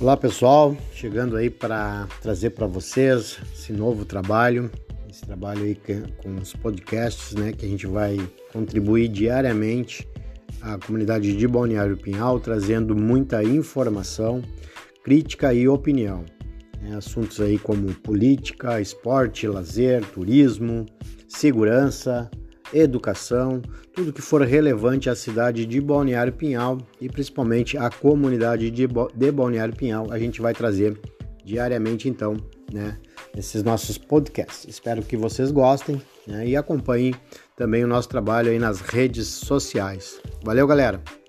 Olá pessoal, chegando aí para trazer para vocês esse novo trabalho, esse trabalho aí com os podcasts, né, que a gente vai contribuir diariamente à comunidade de Balneário Pinhal, trazendo muita informação, crítica e opinião. Né, assuntos aí como política, esporte, lazer, turismo, segurança, educação, tudo que for relevante à cidade de Balneário Pinhal e principalmente à comunidade de, de Balneário Pinhal, a gente vai trazer diariamente então, né, nesses nossos podcasts. Espero que vocês gostem né, e acompanhem também o nosso trabalho aí nas redes sociais. Valeu, galera!